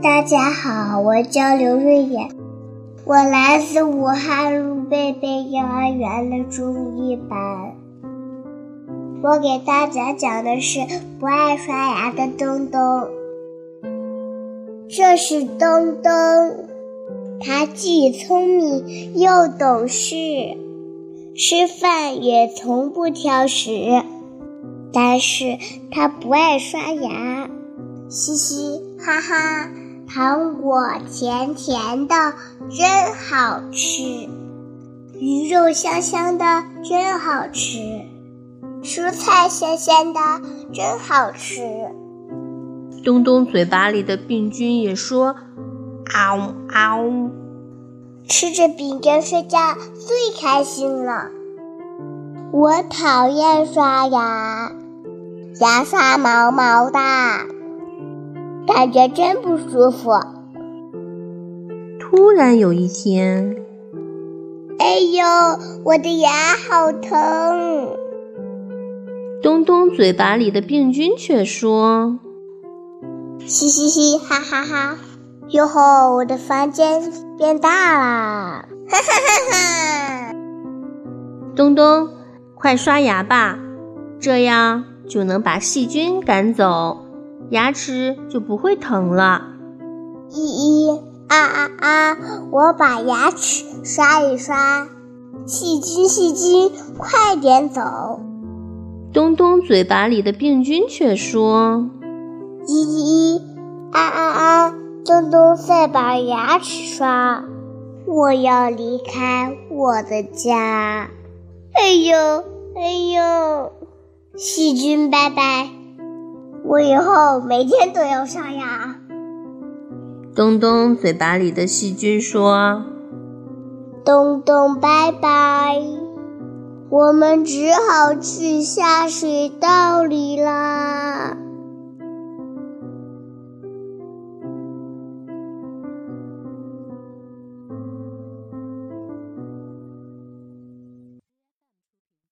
大家好，我叫刘瑞妍，我来自武汉路贝贝幼儿园的中一班。我给大家讲的是不爱刷牙的东东。这是东东，他既聪明又懂事，吃饭也从不挑食，但是他不爱刷牙。嘻嘻哈哈，糖果甜甜的，真好吃；鱼肉香香的，真好吃。蔬菜咸咸的，真好吃。东东嘴巴里的病菌也说：“嗷呜嗷呜！”吃着饼干睡觉最开心了。我讨厌刷牙，牙刷毛毛的，感觉真不舒服。突然有一天，哎呦，我的牙好疼！东东嘴巴里的病菌却说：“嘻嘻嘻，哈哈哈！哟吼，我的房间变大啦！哈哈哈哈！东东，快刷牙吧，这样就能把细菌赶走，牙齿就不会疼了。”依依啊啊啊！我把牙齿刷一刷，细菌细菌，快点走！东东嘴巴里的病菌却说：“一一，啊啊啊！东东在把牙齿刷，我要离开我的家。哎呦哎呦，细菌拜拜！我以后每天都要刷牙。”东东嘴巴里的细菌说：“东东拜拜。”我们只好去下水道里啦。